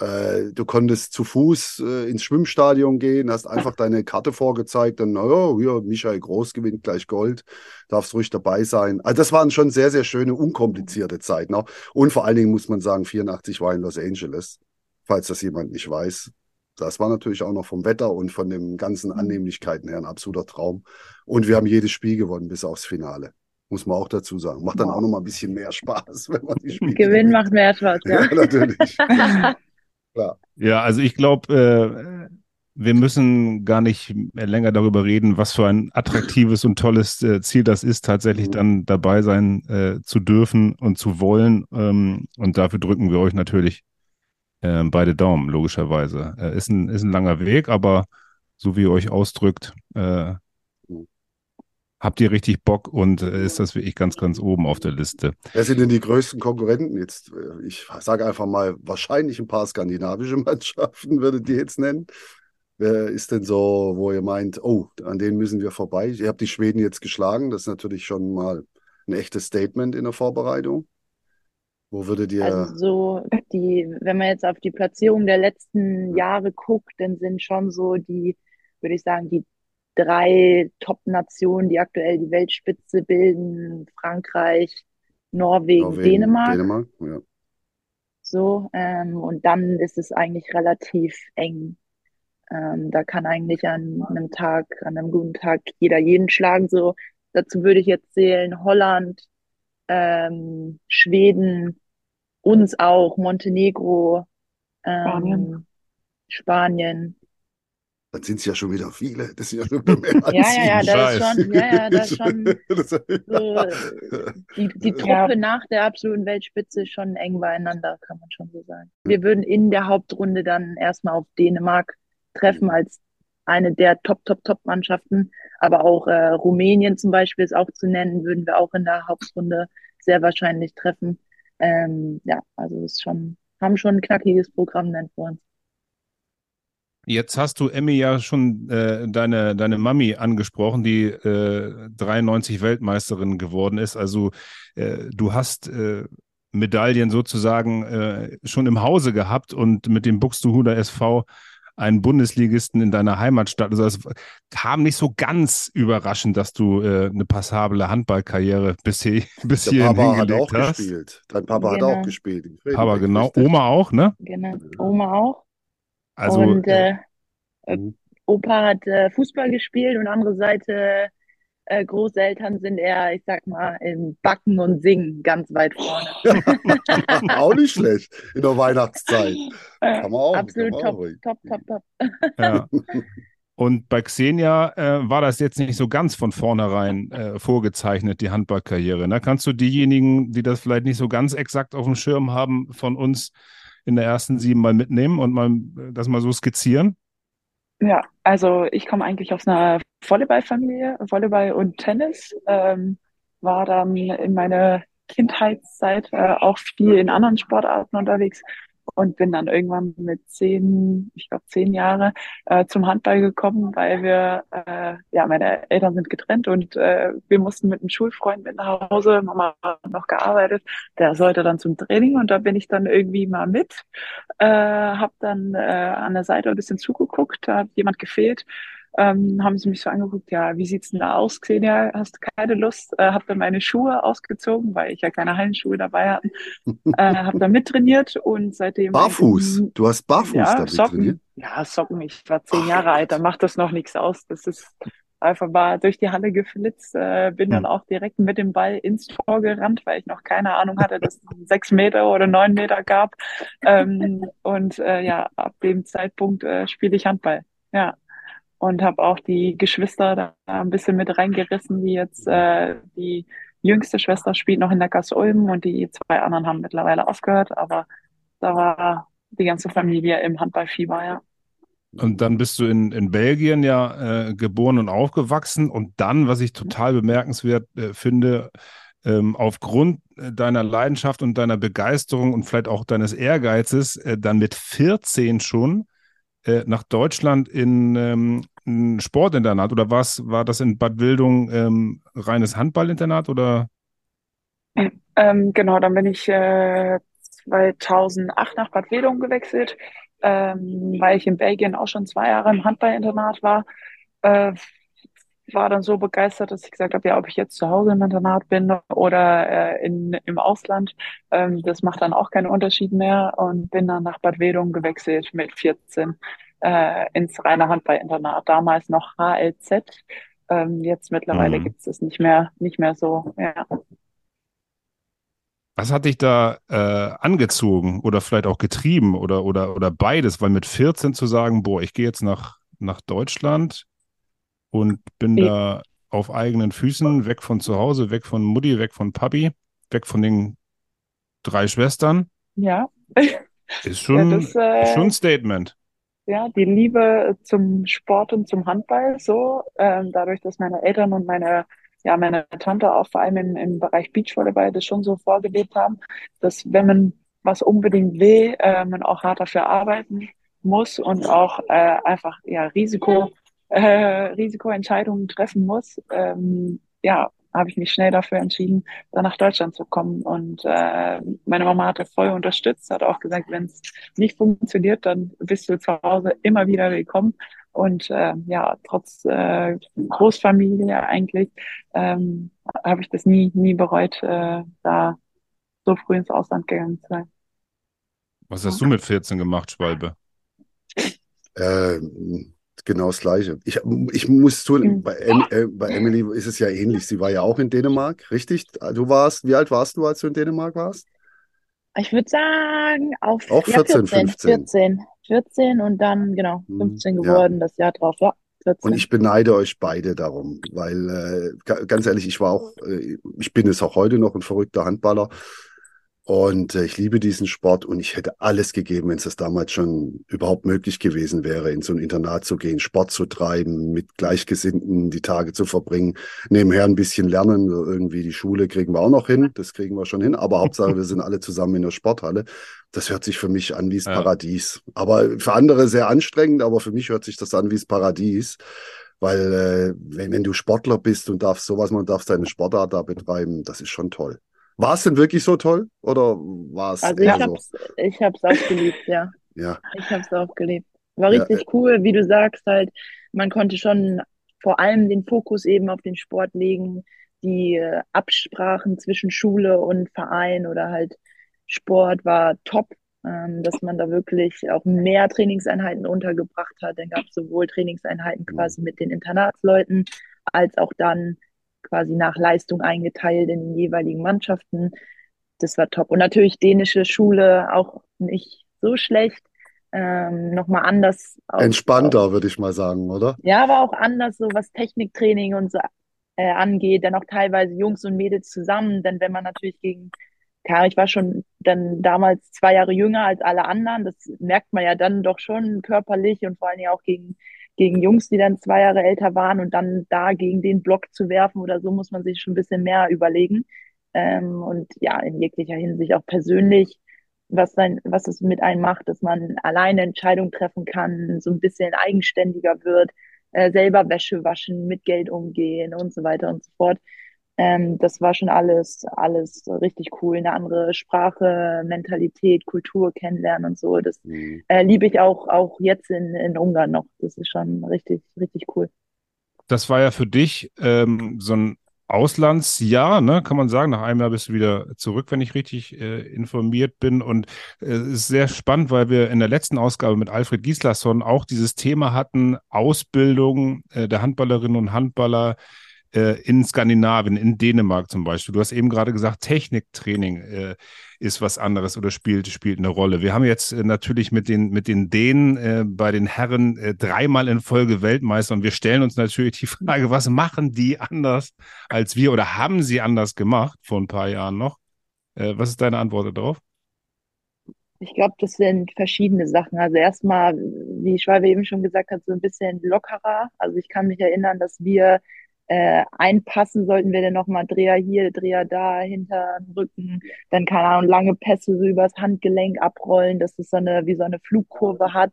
Äh, du konntest zu Fuß äh, ins Schwimmstadion gehen, hast einfach deine Karte vorgezeigt, dann, oh, hier, Michael Groß gewinnt gleich Gold, darfst ruhig dabei sein. Also das waren schon sehr, sehr schöne, unkomplizierte Zeiten auch. Und vor allen Dingen muss man sagen, 84 war in Los Angeles, falls das jemand nicht weiß. Das war natürlich auch noch vom Wetter und von den ganzen mhm. Annehmlichkeiten her ein absoluter Traum. Und wir haben jedes Spiel gewonnen bis aufs Finale. Muss man auch dazu sagen. Macht dann auch noch mal ein bisschen mehr Spaß, wenn man die Spiele Gewinn macht mehr Spaß, ja. ja natürlich. Klar. Ja, also ich glaube, äh, wir müssen gar nicht länger darüber reden, was für ein attraktives und tolles äh, Ziel das ist, tatsächlich mhm. dann dabei sein äh, zu dürfen und zu wollen. Ähm, und dafür drücken wir euch natürlich äh, beide Daumen, logischerweise. Äh, ist, ein, ist ein langer Weg, aber so wie ihr euch ausdrückt, äh, habt ihr richtig Bock und äh, ist das wirklich ganz, ganz oben auf der Liste. Wer sind denn die größten Konkurrenten? Jetzt, äh, ich sage einfach mal, wahrscheinlich ein paar skandinavische Mannschaften, würdet ihr jetzt nennen. Wer ist denn so, wo ihr meint, oh, an denen müssen wir vorbei? Ihr habt die Schweden jetzt geschlagen, das ist natürlich schon mal ein echtes Statement in der Vorbereitung. Wo würdet ihr. Also so die, wenn man jetzt auf die Platzierung der letzten Jahre guckt, dann sind schon so die, würde ich sagen, die drei Top-Nationen, die aktuell die Weltspitze bilden: Frankreich, Norwegen, Norwegen Dänemark. Dänemark ja. So, ähm, und dann ist es eigentlich relativ eng. Ähm, da kann eigentlich an einem Tag, an einem guten Tag jeder jeden schlagen. So, dazu würde ich jetzt zählen Holland, ähm, Schweden, uns auch, Montenegro, ähm, Spanien. Spanien. Dann sind es ja schon wieder viele. Das sind ja schon mehr als Ja, ja, ja, das ist schon, ja, ja, das ist schon so, die, die Truppe ja. nach der absoluten Weltspitze ist schon eng beieinander, kann man schon so sagen. Wir würden in der Hauptrunde dann erstmal auf Dänemark treffen als eine der Top, Top, Top-Mannschaften. Aber auch äh, Rumänien zum Beispiel ist auch zu nennen, würden wir auch in der Hauptrunde sehr wahrscheinlich treffen. Ähm, ja, also es ist schon, haben schon ein knackiges Programm nennt vor uns. Jetzt hast du Emmy ja schon äh, deine, deine Mami angesprochen, die äh, 93 Weltmeisterin geworden ist. Also äh, du hast äh, Medaillen sozusagen äh, schon im Hause gehabt und mit dem Buxtehuder SV einen Bundesligisten in deiner Heimatstadt. Also es kam nicht so ganz überraschend, dass du äh, eine passable Handballkarriere bis, hier, bis Der hierhin Papa hat auch hast. gespielt. Dein Papa genau. hat auch gespielt. Aber genau, richtig. Oma auch, ne? Genau, Oma auch. Also, und äh, äh, mhm. Opa hat äh, Fußball gespielt und andere Seite äh, Großeltern sind eher, ich sag mal, im Backen und Singen ganz weit vorne. auch nicht schlecht in der Weihnachtszeit. Kann man auch, Absolut man top, auch top, top, top, Ja. Und bei Xenia äh, war das jetzt nicht so ganz von vornherein äh, vorgezeichnet, die Handballkarriere. Ne? Kannst du diejenigen, die das vielleicht nicht so ganz exakt auf dem Schirm haben, von uns in der ersten sieben mal mitnehmen und mal äh, das mal so skizzieren? Ja, also ich komme eigentlich aus einer Volleyballfamilie, Volleyball und Tennis. Ähm, war dann in meiner Kindheitszeit äh, auch viel in anderen Sportarten unterwegs und bin dann irgendwann mit zehn, ich glaube zehn Jahre, äh, zum Handball gekommen, weil wir, äh, ja, meine Eltern sind getrennt und äh, wir mussten mit einem Schulfreund mit nach Hause. Mama hat noch gearbeitet, der sollte dann zum Training und da bin ich dann irgendwie mal mit, äh, habe dann äh, an der Seite ein bisschen zugeguckt, da hat jemand gefehlt ähm, haben sie mich so angeguckt, ja, wie sieht's denn da aus, Xenia? Hast du keine Lust? Äh, hab dann meine Schuhe ausgezogen, weil ich ja keine Hallenschuhe dabei hatte. äh, hab dann mittrainiert und seitdem. Barfuß? Du hast barfuß ja, damit Socken. trainiert? Ja, Socken. Ich war zehn Jahre alt, da macht das noch nichts aus. Das ist einfach mal durch die Halle geflitzt, äh, bin dann Hm. auch direkt mit dem Ball ins Tor gerannt, weil ich noch keine Ahnung hatte, dass es sechs Meter oder neun Meter gab. Ähm, und äh, ja, ab dem Zeitpunkt äh, spiele ich Handball. Ja. Und habe auch die Geschwister da ein bisschen mit reingerissen, die jetzt äh, die jüngste Schwester spielt noch in der Ulm und die zwei anderen haben mittlerweile aufgehört, aber da war die ganze Familie im Handballfieber, ja. Und dann bist du in, in Belgien ja äh, geboren und aufgewachsen. Und dann, was ich total bemerkenswert äh, finde, ähm, aufgrund äh, deiner Leidenschaft und deiner Begeisterung und vielleicht auch deines Ehrgeizes, äh, dann mit 14 schon äh, nach Deutschland in ähm, ein Sportinternat. Oder was war das in Bad Wildung ähm, reines Handballinternat oder? Ähm, genau, dann bin ich äh, 2008 nach Bad Wedung gewechselt, ähm, weil ich in Belgien auch schon zwei Jahre im Handballinternat war. Äh, war dann so begeistert, dass ich gesagt habe, ja, ob ich jetzt zu Hause im Internat bin oder äh, in, im Ausland, ähm, das macht dann auch keinen Unterschied mehr und bin dann nach Bad Wedung gewechselt mit 14 äh, ins reine Handballinternat. Damals noch HLZ, ähm, jetzt mittlerweile Mhm. gibt es das nicht mehr, nicht mehr so. Ja. Was hat dich da äh, angezogen oder vielleicht auch getrieben oder, oder, oder beides? Weil mit 14 zu sagen, boah, ich gehe jetzt nach, nach Deutschland und bin da auf eigenen Füßen, weg von zu Hause, weg von Mutti, weg von Papi, weg von den drei Schwestern, Ja. ist schon, das, äh, ist schon ein Statement. Ja, die Liebe zum Sport und zum Handball so, ähm, dadurch, dass meine Eltern und meine, ja, meine Tante auch vor allem im, im Bereich Beachvolleyball das schon so vorgelebt haben, dass wenn man was unbedingt will, äh, man auch hart dafür arbeiten muss und auch äh, einfach ja Risiko, äh, Risikoentscheidungen treffen muss. Ähm, ja, habe ich mich schnell dafür entschieden, dann nach Deutschland zu kommen. Und äh, meine Mama hatte voll unterstützt, hat auch gesagt, wenn es nicht funktioniert, dann bist du zu Hause immer wieder willkommen. Und äh, ja, trotz äh, Großfamilie eigentlich ähm, habe ich das nie, nie bereut, äh, da so früh ins Ausland gegangen zu sein. Was hast du mit 14 gemacht, Schwalbe? Äh, genau das Gleiche. Ich, ich muss tun, Mhm. bei, em, äh, bei Emily ist es ja ähnlich. Sie war ja auch in Dänemark, richtig? Du warst, wie alt warst du, als du in Dänemark warst? Ich würde sagen, auf Auch ja, 14, 15. 14. 14 und dann, genau, Hm, 15 ja. geworden, das Jahr drauf. Ja, 14. Und ich beneide euch beide darum, weil äh, ga- ganz ehrlich, ich war auch, äh, ich bin es auch heute noch ein verrückter Handballer und äh, ich liebe diesen Sport und ich hätte alles gegeben, wenn es das damals schon überhaupt möglich gewesen wäre, in so ein Internat zu gehen, Sport zu treiben, mit Gleichgesinnten die Tage zu verbringen, nebenher ein bisschen lernen, irgendwie die Schule kriegen wir auch noch hin, das kriegen wir schon hin, aber Hauptsache wir sind alle zusammen in der Sporthalle. Das hört sich für mich an wie das Ja. Paradies. Aber für andere sehr anstrengend, aber für mich hört sich das an wie das Paradies. Weil äh, wenn, wenn du Sportler bist und darfst sowas machen, darfst deine Sportart da betreiben, das ist schon toll. War es denn wirklich so toll? Oder war es Also ich so? hab's, ich hab's auch geliebt, ja. Ja, Ich hab's auch geliebt. War Ja, richtig cool, wie du sagst, halt, man konnte schon vor allem den Fokus eben auf den Sport legen, die äh, Absprachen zwischen Schule und Verein oder halt Sport war top, ähm, dass man da wirklich auch mehr Trainingseinheiten untergebracht hat. Dann gab es sowohl Trainingseinheiten quasi mit den Internatsleuten, als auch dann quasi nach Leistung eingeteilt in den jeweiligen Mannschaften. Das war top. Und natürlich dänische Schule auch nicht so schlecht. Ähm, nochmal anders. Auch, entspannter, würde ich mal sagen, oder? ja, aber auch anders, so was Techniktraining und so äh, angeht. Dann auch teilweise Jungs und Mädels zusammen. Denn wenn man natürlich gegen, klar, ich war schon dann damals zwei Jahre jünger als alle anderen. Das merkt man ja dann doch schon körperlich und vor allen Dingen auch gegen, gegen Jungs, die dann zwei Jahre älter waren und dann da gegen den Block zu werfen oder so, muss man sich schon ein bisschen mehr überlegen. Ähm, und ja, in jeglicher Hinsicht auch persönlich was, sein, was es mit einem macht, dass man alleine Entscheidungen treffen kann, so ein bisschen eigenständiger wird, äh, selber Wäsche waschen, mit Geld umgehen und so weiter und so fort. Ähm, das war schon alles, alles richtig cool. Eine andere Sprache, Mentalität, Kultur kennenlernen und so. Das mhm. äh, liebe ich auch, auch jetzt in, in Ungarn noch. Das ist schon richtig, richtig cool. Das war ja für dich ähm, so ein Auslandsjahr, ne, kann man sagen. Nach einem Jahr bist du wieder zurück, wenn ich richtig äh, informiert bin. Und äh, es äh, ist sehr spannend, weil wir in der letzten Ausgabe mit Alfred Gislason auch dieses Thema hatten, Ausbildung äh, der Handballerinnen und Handballer äh, in Skandinavien, in Dänemark zum Beispiel. Du hast eben gerade gesagt, Techniktraining äh, ist was anderes oder spielt, spielt eine Rolle. Wir haben jetzt äh, natürlich mit den, mit den Dänen äh, bei den Herren äh, dreimal in Folge Weltmeister und wir stellen uns natürlich die Frage, was machen die anders als wir oder haben sie anders gemacht vor ein paar Jahren noch? Äh, was ist deine Antwort darauf? Ich glaube, das sind verschiedene Sachen. Also erstmal, wie Schwalbe eben schon gesagt hat, so ein bisschen lockerer. Also ich kann mich erinnern, dass wir äh, einpassen sollten wir denn nochmal Dreher hier, Dreher da, hinter Rücken, dann keine Ahnung, lange Pässe so übers Handgelenk abrollen, dass es so eine, wie so eine Flugkurve hat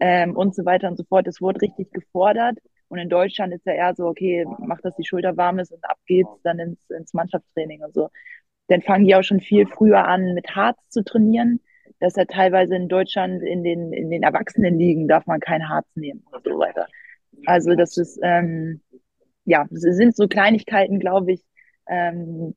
ähm, und so weiter und so fort. Es wurde richtig gefordert. Und in Deutschland ist ja eher so, okay, mach, dass die Schulter warm ist und ab geht's dann ins, ins Mannschaftstraining und so. Dann fangen die auch schon viel früher an, mit Harz zu trainieren. Das ist ja teilweise in Deutschland in den, in den Erwachsenenligen darf man kein Harz nehmen und so weiter. Also das ist, ähm, ja, sind so Kleinigkeiten, glaube ich, ähm,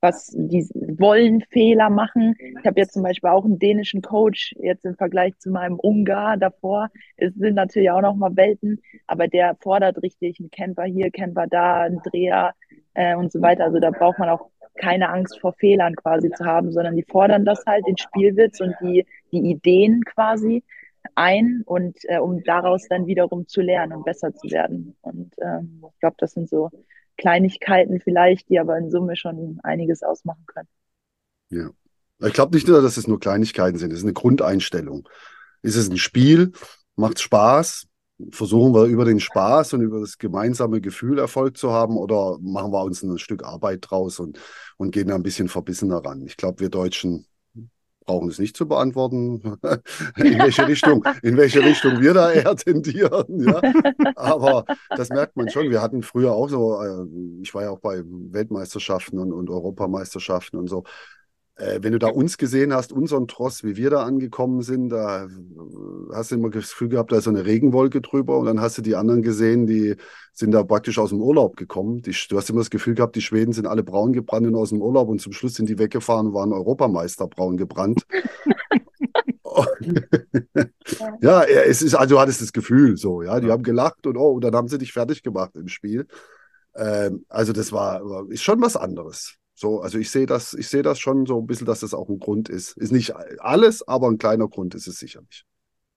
was die wollen Fehler machen. Ich habe jetzt zum Beispiel auch einen dänischen Coach, jetzt im Vergleich zu meinem Ungar davor. Es sind natürlich auch noch mal Welten, aber der fordert richtig einen Camper hier, Camper da, einen Dreher äh, und so weiter. Also da braucht man auch keine Angst vor Fehlern quasi zu haben, sondern die fordern das halt, den Spielwitz und die, die Ideen quasi ein und äh, um daraus dann wiederum zu lernen und besser zu werden. Und ähm, ich glaube, das sind so Kleinigkeiten vielleicht, die aber in Summe schon einiges ausmachen können. Ja. Ich glaube nicht nur, dass es nur Kleinigkeiten sind, es ist eine Grundeinstellung. Ist es ein Spiel? Macht Spaß? Versuchen wir über den Spaß und über das gemeinsame Gefühl Erfolg zu haben oder machen wir uns ein Stück Arbeit draus und, und gehen da ein bisschen verbissener ran? Ich glaube, wir Deutschen brauchen es nicht zu beantworten, in welche Richtung, in welche Richtung wir da eher tendieren. Ja. Aber das merkt man schon. Wir hatten früher auch so, äh, ich war ja auch bei Weltmeisterschaften und, und Europameisterschaften und so. Äh, wenn du da uns gesehen hast, unseren Tross, wie wir da angekommen sind, da hast du immer das Gefühl gehabt, da ist so eine Regenwolke drüber und dann hast du die anderen gesehen, die sind da praktisch aus dem Urlaub gekommen. Die, du hast immer das Gefühl gehabt, die Schweden sind alle braun gebrannt und aus dem Urlaub und zum Schluss sind die weggefahren und waren Europameister braun gebrannt. ja, es ist, also du hattest das Gefühl so, ja, die haben gelacht und oh, und dann haben sie dich fertig gemacht im Spiel. Ähm, also das war, ist schon was anderes. So, also ich sehe das, ich sehe das schon so ein bisschen, dass das auch ein Grund ist. Ist nicht alles, aber ein kleiner Grund ist es sicherlich.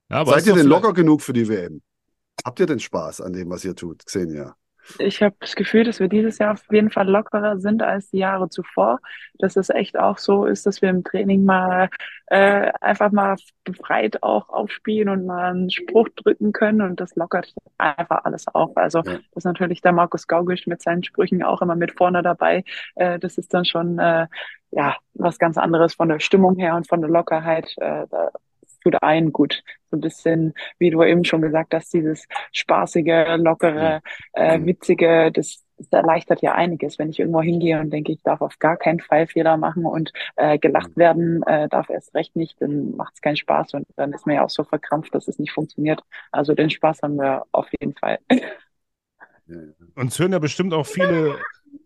Ja, Seid ihr denn locker genug für die WM? Habt ihr denn Spaß an dem, was ihr tut, Xenia? Ich habe das Gefühl, dass wir dieses Jahr auf jeden Fall lockerer sind als die Jahre zuvor. Dass es echt auch so ist, dass wir im Training mal äh, einfach mal befreit auch aufspielen und mal einen Spruch drücken können und das lockert einfach alles auf. Also ja. das ist natürlich der Markus Gaugisch mit seinen Sprüchen auch immer mit vorne dabei. Äh, das ist dann schon äh, ja was ganz anderes von der Stimmung her und von der Lockerheit. Äh, da tut einen gut. So ein bisschen, wie du eben schon gesagt hast, dieses spaßige, lockere, äh, witzige, das, das erleichtert ja einiges. Wenn ich irgendwo hingehe und denke, ich darf auf gar keinen Fall Fehler machen und äh, gelacht werden äh, darf erst recht nicht, dann macht es keinen Spaß und dann ist man ja auch so verkrampft, dass es nicht funktioniert. Also den Spaß haben wir auf jeden Fall. Uns hören ja bestimmt auch viele,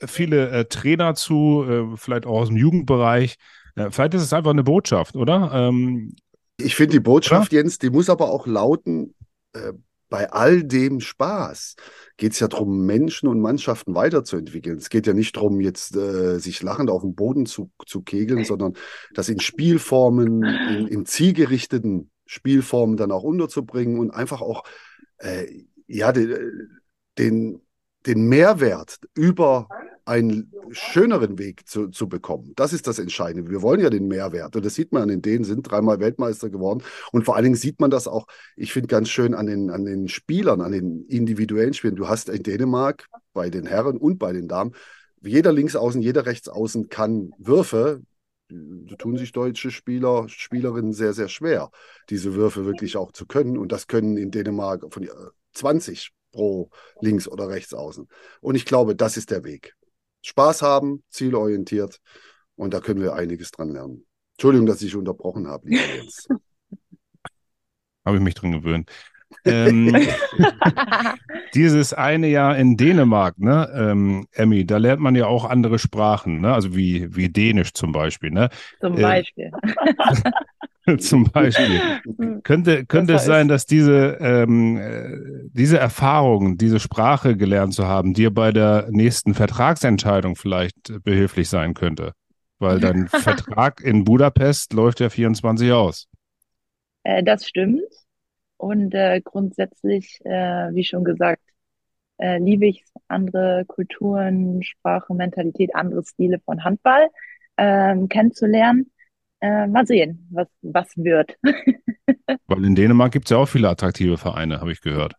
viele äh, Trainer zu, äh, vielleicht auch aus dem Jugendbereich. Äh, vielleicht ist es einfach eine Botschaft, oder? Ähm, ich finde die Botschaft, ja? Jens, die muss aber auch lauten, äh, bei all dem Spaß geht es ja darum, Menschen und Mannschaften weiterzuentwickeln. Es geht ja nicht darum, jetzt äh, sich lachend auf den Boden zu, zu kegeln, sondern das in Spielformen, in, in zielgerichteten Spielformen dann auch unterzubringen und einfach auch äh, ja, den, den, den Mehrwert über einen schöneren Weg zu, zu bekommen. Das ist das Entscheidende. Wir wollen ja den Mehrwert. Und das sieht man in denen, sind dreimal Weltmeister geworden. Und vor allen Dingen sieht man das auch, ich finde ganz schön an den, an den Spielern, an den individuellen Spielern. Du hast in Dänemark bei den Herren und bei den Damen, jeder Linksaußen, jeder Rechtsaußen kann Würfe da tun sich deutsche Spieler, Spielerinnen sehr, sehr schwer, diese Würfe wirklich auch zu können. Und das können in Dänemark von 20 pro links oder rechts außen. Und ich glaube, das ist der Weg. Spaß haben, zielorientiert. Und da können wir einiges dran lernen. Entschuldigung, dass ich unterbrochen habe, lieber Jens. habe ich mich dran gewöhnt. Ähm, dieses eine Jahr in Dänemark, ne, ähm, Emmy, da lernt man ja auch andere Sprachen, ne? Also wie, wie Dänisch zum Beispiel, ne? Zum äh, Beispiel. Äh, zum Beispiel. könnte könnte es sein, dass diese, ähm, äh, diese Erfahrung, diese Sprache gelernt zu haben, dir bei der nächsten Vertragsentscheidung vielleicht behilflich sein könnte? Weil dein Vertrag in Budapest läuft ja 24 aus. Äh, das stimmt. Und äh, grundsätzlich, äh, wie schon gesagt, äh, liebe ich andere Kulturen, Sprache, Mentalität, andere Stile von Handball ähm, kennenzulernen. Äh, mal sehen, was, was wird. Weil in Dänemark gibt es ja auch viele attraktive Vereine, habe ich gehört.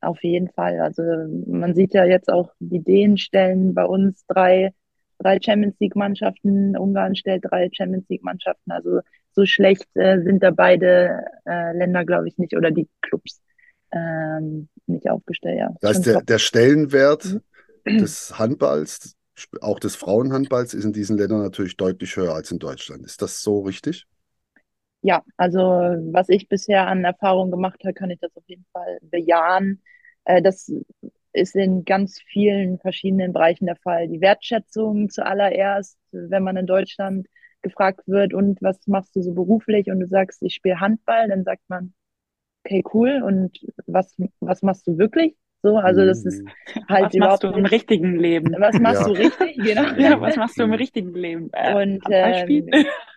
Auf jeden Fall. Also man sieht ja jetzt auch, die Dänen stellen bei uns drei, drei Champions League-Mannschaften, Ungarn stellt drei Champions League-Mannschaften. Also so schlecht äh, sind da beide äh, Länder, glaube ich, nicht oder die Clubs ähm, nicht aufgestellt. Ja, das heißt, der, der Stellenwert mhm. des Handballs, auch des Frauenhandballs, ist in diesen Ländern natürlich deutlich höher als in Deutschland. Ist das so richtig? Ja, also was ich bisher an Erfahrung gemacht habe, kann ich das auf jeden Fall bejahen. Äh, das ist in ganz vielen verschiedenen Bereichen der Fall. Die Wertschätzung zuallererst, wenn man in Deutschland gefragt wird, und was machst du so beruflich? Und du sagst, ich spiele Handball, dann sagt man, okay, cool, und was, was machst du wirklich? So, also das ist mhm. halt was machst du im nicht, richtigen Leben? Was machst ja. du richtig? Genau. Ja, was machst du im richtigen Leben? Äh, und ähm,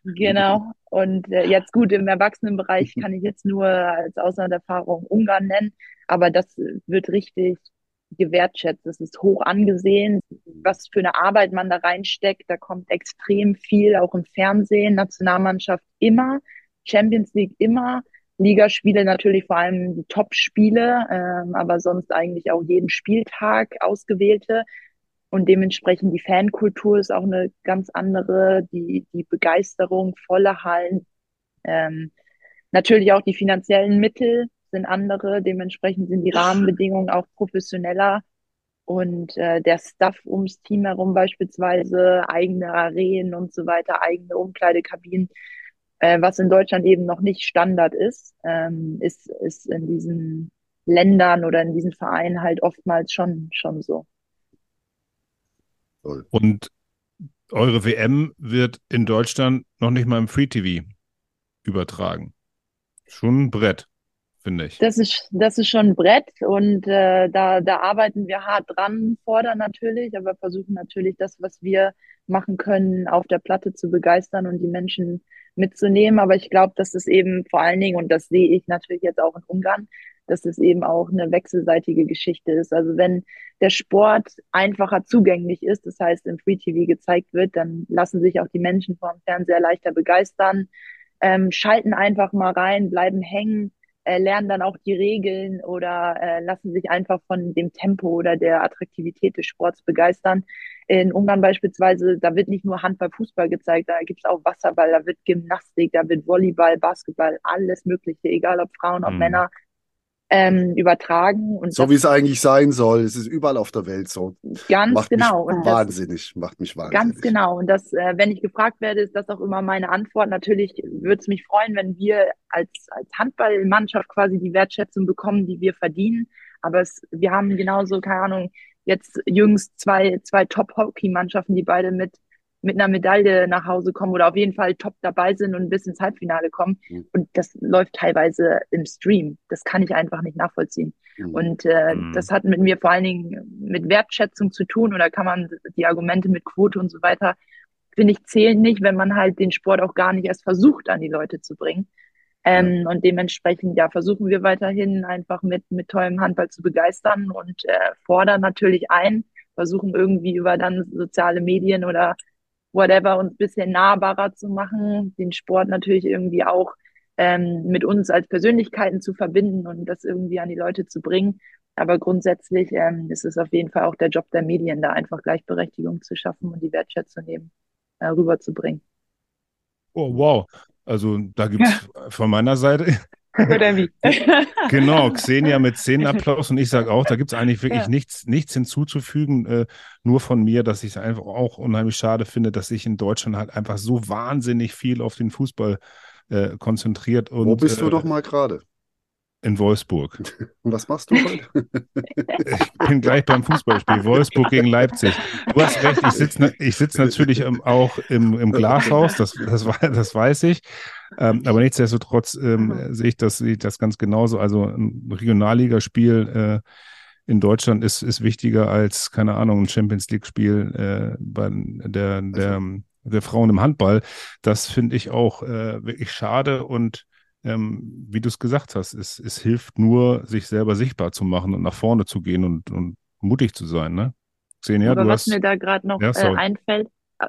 genau. Und äh, jetzt gut im Erwachsenenbereich kann ich jetzt nur als Auslanderfahrung Ungarn nennen, aber das wird richtig gewertschätzt. Es ist hoch angesehen, was für eine Arbeit man da reinsteckt. Da kommt extrem viel, auch im Fernsehen, Nationalmannschaft immer, Champions League immer, Ligaspiele natürlich vor allem die Top-Spiele, ähm, aber sonst eigentlich auch jeden Spieltag ausgewählte. Und dementsprechend die Fankultur ist auch eine ganz andere, die, die Begeisterung, volle Hallen, ähm, natürlich auch die finanziellen Mittel, sind andere, dementsprechend sind die Rahmenbedingungen auch professioneller und äh, der Stuff ums Team herum beispielsweise, eigene Arenen und so weiter, eigene Umkleidekabinen, äh, was in Deutschland eben noch nicht Standard ist, ähm, ist, ist in diesen Ländern oder in diesen Vereinen halt oftmals schon, schon so. Und eure WM wird in Deutschland noch nicht mal im Free TV übertragen. Schon ein Brett finde ich. Das ist, das ist schon ein Brett und äh, da, da arbeiten wir hart dran, fordern natürlich, aber versuchen natürlich das, was wir machen können, auf der Platte zu begeistern und die Menschen mitzunehmen. Aber ich glaube, dass es eben vor allen Dingen, und das sehe ich natürlich jetzt auch in Ungarn, dass es eben auch eine wechselseitige Geschichte ist. Also wenn der Sport einfacher zugänglich ist, das heißt im Free TV gezeigt wird, dann lassen sich auch die Menschen vor dem Fernseher leichter begeistern, ähm, schalten einfach mal rein, bleiben hängen äh, lernen dann auch die Regeln oder äh, lassen sich einfach von dem Tempo oder der Attraktivität des Sports begeistern. In Ungarn beispielsweise, da wird nicht nur Handball, Fußball gezeigt, da gibt's auch Wasserball, da wird Gymnastik, da wird Volleyball, Basketball, alles Mögliche, egal ob Frauen, ob mhm. Männer ähm, übertragen. Und so wie es eigentlich sein soll. Es ist überall auf der Welt so. Ganz macht genau. Mich wahnsinnig, das, macht mich wahnsinnig. Ganz genau. Und das, äh, wenn ich gefragt werde, ist das auch immer meine Antwort. Natürlich würde es mich freuen, wenn wir als, als Handballmannschaft quasi die Wertschätzung bekommen, die wir verdienen. Aber es, wir haben genauso, keine Ahnung, jetzt jüngst zwei, zwei Top-Hockey-Mannschaften, die beide mit mit einer Medaille nach Hause kommen oder auf jeden Fall top dabei sind und bis ins Halbfinale kommen. Mhm. Und das läuft teilweise im Stream. Das kann ich einfach nicht nachvollziehen. Mhm. Und äh, mhm. das hat mit mir vor allen Dingen mit Wertschätzung zu tun. Oder kann man die Argumente mit Quote und so weiter, finde ich, zählen nicht, wenn man halt den Sport auch gar nicht erst versucht, an die Leute zu bringen. Ähm, und dementsprechend, ja, versuchen wir weiterhin einfach mit, mit tollem Handball zu begeistern und äh, fordern natürlich ein, versuchen irgendwie über dann soziale Medien oder whatever, uns bisschen nahbarer zu machen, den Sport natürlich irgendwie auch ähm, mit uns als Persönlichkeiten zu verbinden und das irgendwie an die Leute zu bringen. Aber grundsätzlich ähm, ist es auf jeden Fall auch der Job der Medien, da einfach Gleichberechtigung zu schaffen und die Wertschätzung eben äh, rüberzubringen. Oh, wow. Also da gibt es ja. von meiner Seite. Oder wie? genau, Xenia mit Szenenapplaus und ich sage auch, da gibt es eigentlich wirklich ja. nichts, nichts hinzuzufügen, äh, nur von mir, dass ich es einfach auch unheimlich schade finde, dass sich in Deutschland halt einfach so wahnsinnig viel auf den Fußball äh, konzentriert. Und, Wo bist du äh, doch mal gerade? In Wolfsburg. Und was machst du heute? ich bin gleich beim Fußballspiel. Wolfsburg gegen Leipzig. Du hast recht, ich sitze ich sitz natürlich auch im, im Glashaus, das, das, das weiß ich. Ähm, aber nichtsdestotrotz ähm, sehe ich das, sehe ich das ganz genauso. Also ein Regionalligaspiel äh, in Deutschland ist, ist wichtiger als, keine Ahnung, ein Champions League-Spiel äh, bei der, der, der Frauen im Handball. Das finde ich auch äh, wirklich schade und ähm, wie du es gesagt hast, es, es hilft nur, sich selber sichtbar zu machen und nach vorne zu gehen und, und mutig zu sein, ne? Xenia, aber was hast... mir da gerade noch ja, äh, einfällt,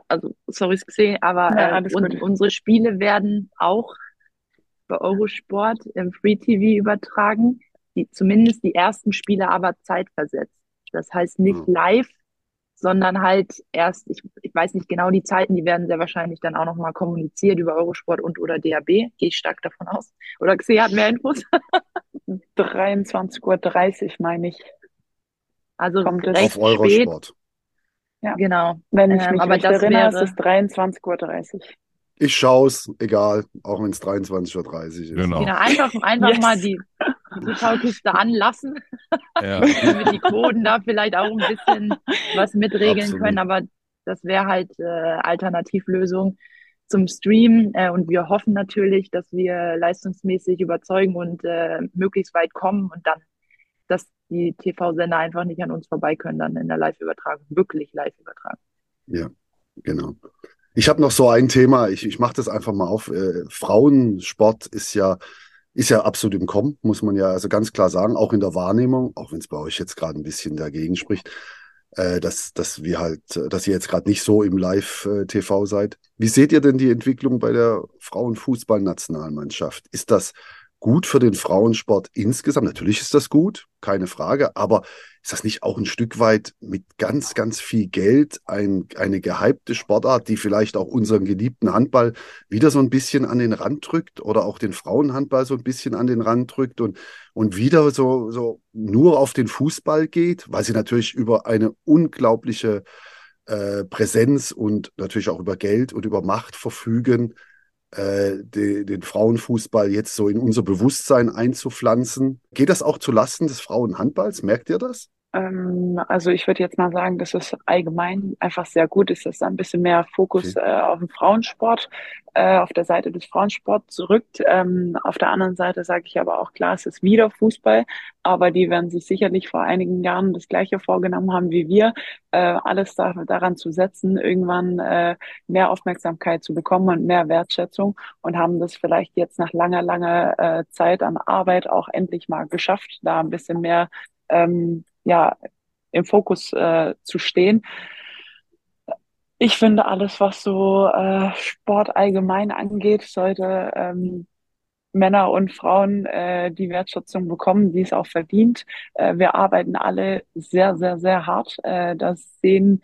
also sorry, gesehen, aber ja, äh, und, unsere Spiele werden auch bei Eurosport im Free TV übertragen, die, zumindest die ersten Spiele aber zeitversetzt. Das heißt nicht hm. live, sondern halt erst, ich, ich weiß nicht genau die Zeiten, die werden sehr wahrscheinlich dann auch nochmal kommuniziert über Eurosport und oder DAB, gehe ich stark davon aus. Oder Xia hat mehr Infos. 23.30 Uhr meine ich. Also Kommt recht auf Eurosport. Spät. Ja. Genau. Wenn ich ähm, mich aber das erinnere, wäre... ist es 23.30 Uhr. Ich schaue es, egal, auch wenn es 23.30 Uhr ist. Genau. genau einfach einfach yes. mal die, die Schaukiste anlassen, ja. damit die Quoten da vielleicht auch ein bisschen was mitregeln Absolut. können. Aber das wäre halt äh, Alternativlösung zum Stream. Äh, und wir hoffen natürlich, dass wir leistungsmäßig überzeugen und äh, möglichst weit kommen und dann, dass die TV-Sender einfach nicht an uns vorbei können, dann in der Live-Übertragung, wirklich live übertragen. Ja, genau. Ich habe noch so ein Thema, ich, ich mache das einfach mal auf. Äh, Frauensport ist ja, ist ja absolut im Kommen, muss man ja also ganz klar sagen, auch in der Wahrnehmung, auch wenn es bei euch jetzt gerade ein bisschen dagegen spricht, äh, dass, dass wir halt, dass ihr jetzt gerade nicht so im Live-TV seid. Wie seht ihr denn die Entwicklung bei der Frauenfußballnationalmannschaft? Ist das gut für den Frauensport insgesamt. Natürlich ist das gut, keine Frage, aber ist das nicht auch ein Stück weit mit ganz, ganz viel Geld ein, eine gehypte Sportart, die vielleicht auch unseren geliebten Handball wieder so ein bisschen an den Rand drückt oder auch den Frauenhandball so ein bisschen an den Rand drückt und, und wieder so, so nur auf den Fußball geht, weil sie natürlich über eine unglaubliche äh, Präsenz und natürlich auch über Geld und über Macht verfügen, äh, de, den Frauenfußball jetzt so in unser Bewusstsein einzupflanzen. Geht das auch zu Lasten des Frauenhandballs? Merkt ihr das? Ähm, also ich würde jetzt mal sagen, dass es allgemein einfach sehr gut ist, dass da ein bisschen mehr Fokus okay. äh, auf den Frauensport, äh, auf der Seite des Frauensports rückt. Ähm, auf der anderen Seite sage ich aber auch klar, es ist wieder Fußball, aber die werden sich sicherlich vor einigen Jahren das Gleiche vorgenommen haben wie wir, äh, alles da, daran zu setzen, irgendwann äh, mehr Aufmerksamkeit zu bekommen und mehr Wertschätzung und haben das vielleicht jetzt nach langer, langer äh, Zeit an Arbeit auch endlich mal geschafft, da ein bisschen mehr ähm, ja, im Fokus äh, zu stehen. Ich finde, alles, was so äh, Sport allgemein angeht, sollte ähm, Männer und Frauen äh, die Wertschätzung bekommen, die es auch verdient. Äh, wir arbeiten alle sehr, sehr, sehr hart. Äh, das sehen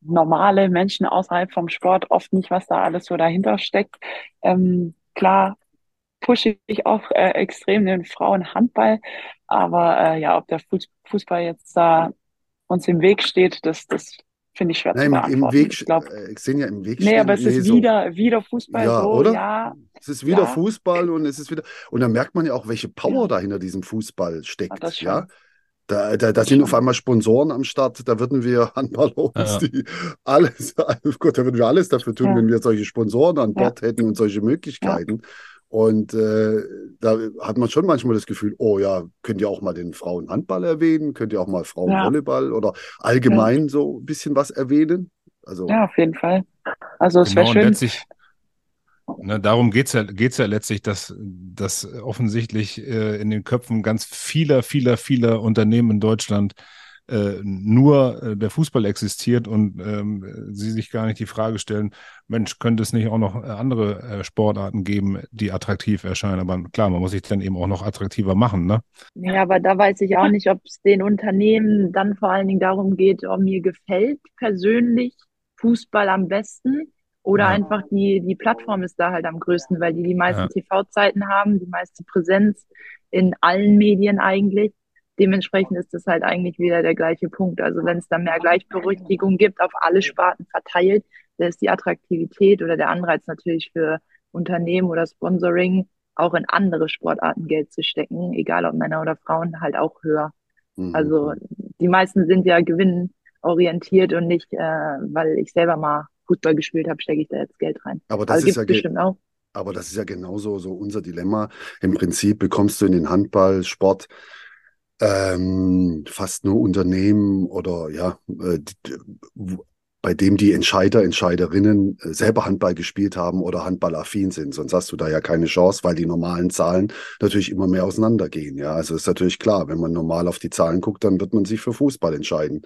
normale Menschen außerhalb vom Sport oft nicht, was da alles so dahinter steckt. Ähm, klar pushe ich auch äh, extrem den Frauenhandball, aber äh, ja, ob der Fußball jetzt da uns im Weg steht, das, das finde ich schwer Nein, zu beantworten. Im Weg, ich glaub, äh, Xenia, im Weg Nee, aber es ist so. wieder, wieder Fußball ja, so, oder? ja. Es ist wieder ja. Fußball und es ist wieder, und dann merkt man ja auch, welche Power ja. da hinter diesem Fußball steckt, ja. Da, da, da sind auf einmal Sponsoren am Start, da würden wir Handballons, ja. die alles, oh Gott, da würden wir alles dafür tun, wenn wir solche Sponsoren an Bord hätten und solche Möglichkeiten. Und äh, da hat man schon manchmal das Gefühl, oh ja, könnt ihr auch mal den Frauenhandball erwähnen, könnt ihr auch mal Frauenvolleyball ja. oder allgemein ja. so ein bisschen was erwähnen? Also, ja, auf jeden Fall. Also es genau, wäre schön. Letztlich, ne, darum geht es ja, geht's ja letztlich, dass, dass offensichtlich äh, in den Köpfen ganz vieler, vieler, vieler Unternehmen in Deutschland äh, nur äh, der Fußball existiert und ähm, sie sich gar nicht die Frage stellen, Mensch, könnte es nicht auch noch äh, andere äh, Sportarten geben, die attraktiv erscheinen? Aber klar, man muss sich dann eben auch noch attraktiver machen, ne? Ja, aber da weiß ich auch nicht, ob es den Unternehmen dann vor allen Dingen darum geht, ob mir gefällt persönlich Fußball am besten Oder ja. einfach die, die Plattform ist da halt am größten, weil die die meisten ja. TV-Zeiten haben, die meiste Präsenz in allen Medien eigentlich. Dementsprechend ist das halt eigentlich wieder der gleiche Punkt. Also wenn es da mehr Gleichberechtigung gibt, auf alle Sparten verteilt, dann ist die Attraktivität oder der Anreiz natürlich für Unternehmen oder Sponsoring auch in andere Sportarten Geld zu stecken, egal ob Männer oder Frauen, halt auch höher. Mhm. Also die meisten sind ja gewinnorientiert und nicht, äh, weil ich selber mal Fußball gespielt habe, stecke ich da jetzt Geld rein. Aber das also ist ja bestimmt auch. Aber das ist ja genauso so unser Dilemma. Im Prinzip bekommst du in den Handballsport ähm, fast nur Unternehmen oder ja, äh, bei dem die Entscheider, Entscheiderinnen äh, selber Handball gespielt haben oder handballaffin sind. Sonst hast du da ja keine Chance, weil die normalen Zahlen natürlich immer mehr auseinandergehen. Ja, also ist natürlich klar, wenn man normal auf die Zahlen guckt, dann wird man sich für Fußball entscheiden.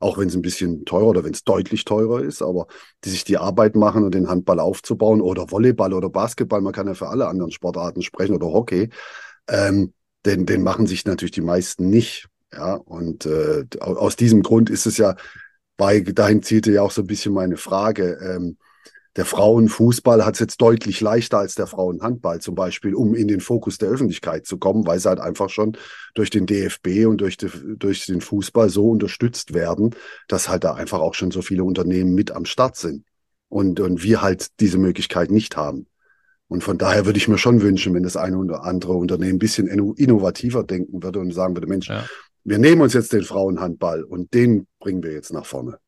Auch wenn es ein bisschen teurer oder wenn es deutlich teurer ist, aber die sich die Arbeit machen und den Handball aufzubauen oder Volleyball oder Basketball, man kann ja für alle anderen Sportarten sprechen oder Hockey, ähm, den, den machen sich natürlich die meisten nicht. Ja, und äh, aus diesem Grund ist es ja, bei, dahin zielte ja auch so ein bisschen meine Frage. Ähm, der Frauenfußball hat es jetzt deutlich leichter als der Frauenhandball zum Beispiel, um in den Fokus der Öffentlichkeit zu kommen, weil sie halt einfach schon durch den DFB und durch, die, durch den Fußball so unterstützt werden, dass halt da einfach auch schon so viele Unternehmen mit am Start sind. Und, und wir halt diese Möglichkeit nicht haben. Und von daher würde ich mir schon wünschen, wenn das eine oder andere Unternehmen ein bisschen innovativer denken würde und sagen würde, Mensch, ja. wir nehmen uns jetzt den Frauenhandball und den bringen wir jetzt nach vorne.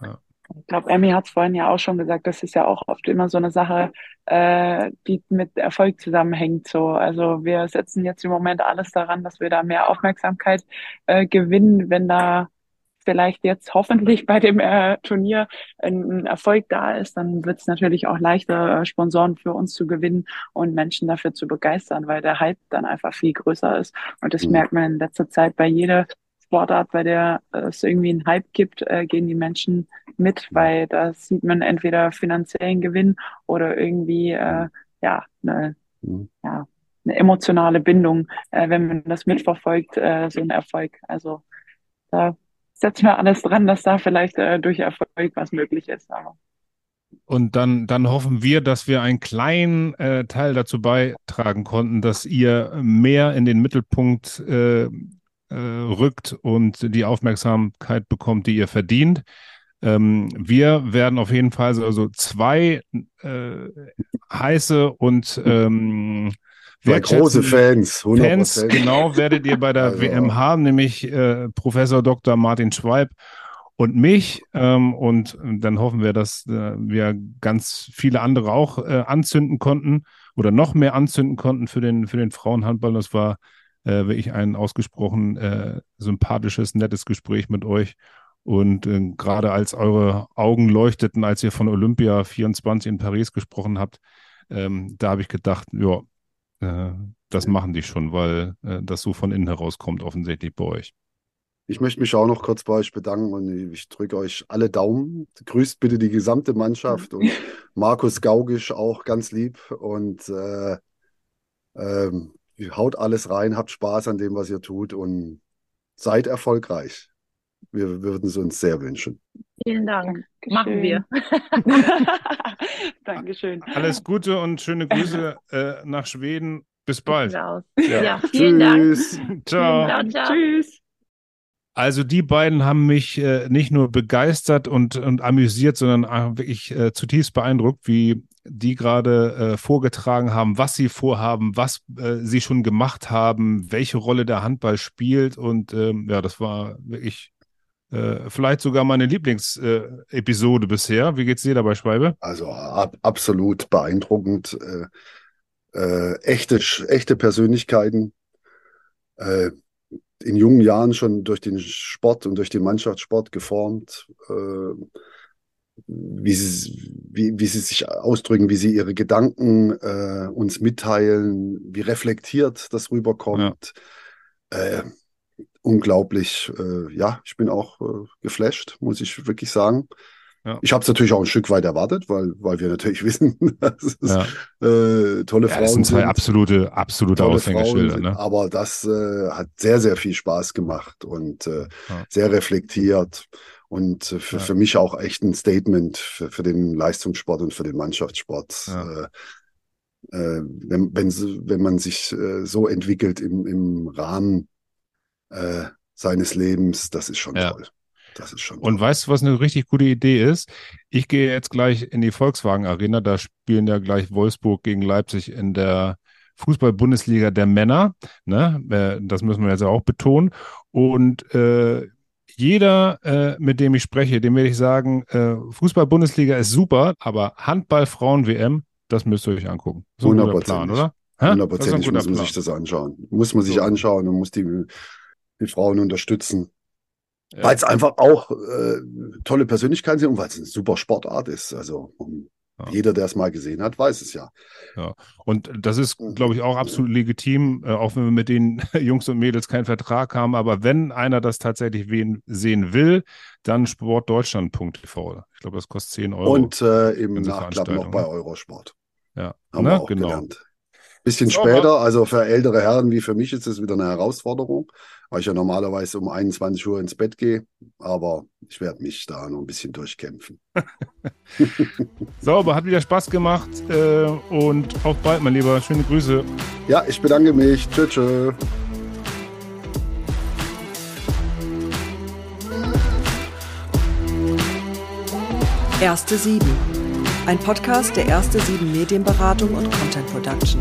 Ja. Ich glaube, Emmy hat es vorhin ja auch schon gesagt, das ist ja auch oft immer so eine Sache, äh, die mit Erfolg zusammenhängt. So, also wir setzen jetzt im Moment alles daran, dass wir da mehr Aufmerksamkeit äh, gewinnen, wenn da vielleicht jetzt hoffentlich bei dem äh, Turnier ein, Erfolg da ist, dann wird es natürlich auch leichter, äh, Sponsoren für uns zu gewinnen und Menschen dafür zu begeistern, weil der Hype dann einfach viel größer ist. Und das mhm. merkt man in letzter Zeit bei jeder Sportart, bei der es irgendwie einen Hype gibt, äh, gehen die Menschen mit, mhm. weil da sieht man entweder finanziellen Gewinn oder irgendwie äh, ja eine, mhm. ja eine emotionale Bindung, äh, wenn man das mitverfolgt, äh, so ein Erfolg. Also da setzen wir alles dran, dass da vielleicht äh, durch Erfolg was möglich ist. Aber. Und dann, dann hoffen wir, dass wir einen kleinen äh, Teil dazu beitragen konnten, dass ihr mehr in den Mittelpunkt äh, äh, rückt und die Aufmerksamkeit bekommt, die ihr verdient. Ähm, wir werden auf jeden Fall so also zwei äh, heiße und ähm, ja, große Fans, 100%. Fans, genau, werdet ihr bei der also. WM haben, nämlich äh, Professor Dr. Martin Schwalb und mich. Ähm, und dann hoffen wir, dass äh, wir ganz viele andere auch äh, anzünden konnten oder noch mehr anzünden konnten für den, für den Frauenhandball. Das war äh, wirklich ein ausgesprochen äh, sympathisches, nettes Gespräch mit euch. Und äh, gerade als eure Augen leuchteten, als ihr von Olympia 24 in Paris gesprochen habt, ähm, da habe ich gedacht, ja, äh, das machen die schon, weil äh, das so von innen herauskommt, offensichtlich bei euch. Ich möchte mich auch noch kurz bei euch bedanken und ich drücke euch alle Daumen. Grüßt bitte die gesamte Mannschaft und Markus Gaugisch auch ganz lieb und äh, ähm, haut alles rein, habt Spaß an dem, was ihr tut und seid erfolgreich. Wir, wir würden es uns sehr wünschen. Vielen Dank. Machen wir. Dankeschön. Alles Gute und schöne Grüße äh, nach Schweden. Bis bald. Ja, ja vielen Tschüss. Dank. Ciao. Ciao, ciao. Tschüss. Also die beiden haben mich äh, nicht nur begeistert und, und amüsiert, sondern auch wirklich äh, zutiefst beeindruckt, wie die gerade äh, vorgetragen haben, was sie vorhaben, was äh, sie schon gemacht haben, welche Rolle der Handball spielt. Und ähm, ja, das war wirklich äh, vielleicht sogar meine Lieblingsepisode äh, bisher. Wie geht's dir dabei, Schweibe? Also ab, absolut beeindruckend. Äh, äh, echte, echte Persönlichkeiten. Äh, in jungen Jahren schon durch den Sport und durch den Mannschaftssport geformt. Äh, wie sie, wie, wie sie sich ausdrücken, wie sie ihre Gedanken uns mitteilen, wie reflektiert das rüberkommt. Ja unglaublich, äh, ja, ich bin auch äh, geflasht, muss ich wirklich sagen. Ja. Ich habe es natürlich auch ein Stück weit erwartet, weil, weil wir natürlich wissen, dass es ja. äh, tolle ja, Frauen das sind. Zwei absolute, absolute Aushängeschilder. Ne? Aber das äh, hat sehr, sehr viel Spaß gemacht und äh, sehr reflektiert. Und für, für mich auch echt ein Statement für, für den Leistungssport und für den Mannschaftssport. Äh, äh, wenn, wenn, wenn man sich äh, so entwickelt im, im Rahmen äh, seines Lebens, das ist schon ja. toll. Das ist schon. Und toll. weißt du, was eine richtig gute Idee ist? Ich gehe jetzt gleich in die Volkswagen Arena. Da spielen ja gleich Wolfsburg gegen Leipzig in der Fußball-Bundesliga der Männer. Ne? Äh, das müssen wir jetzt auch betonen. Und äh, jeder, äh, mit dem ich spreche, dem werde ich sagen, äh, Fußball-Bundesliga ist super, aber Handball-Frauen-WM, das müsst ihr euch angucken. So ein guter Plan, oder? Hundertprozentig muss man sich das anschauen. Muss man sich anschauen und muss die, die Frauen unterstützen. Ja. Weil es einfach auch äh, tolle Persönlichkeiten sind und weil es eine super Sportart ist. Also ja. Jeder, der es mal gesehen hat, weiß es ja. Ja, und das ist, mhm. glaube ich, auch absolut legitim, äh, auch wenn wir mit den Jungs und Mädels keinen Vertrag haben. Aber wenn einer das tatsächlich sehen will, dann sportdeutschland.tv. Ich glaube, das kostet 10 Euro. Und äh, im Nachklapp noch bei Eurosport. Ja, haben Na, wir auch genau. gelernt. Bisschen so, später, also für ältere Herren wie für mich ist es wieder eine Herausforderung, weil ich ja normalerweise um 21 Uhr ins Bett gehe. Aber ich werde mich da noch ein bisschen durchkämpfen. Sauber, hat wieder Spaß gemacht äh, und auf bald, mein Lieber. Schöne Grüße. Ja, ich bedanke mich. Tschö, tschö. Erste Sieben. Ein Podcast der Erste Sieben Medienberatung und Content Production.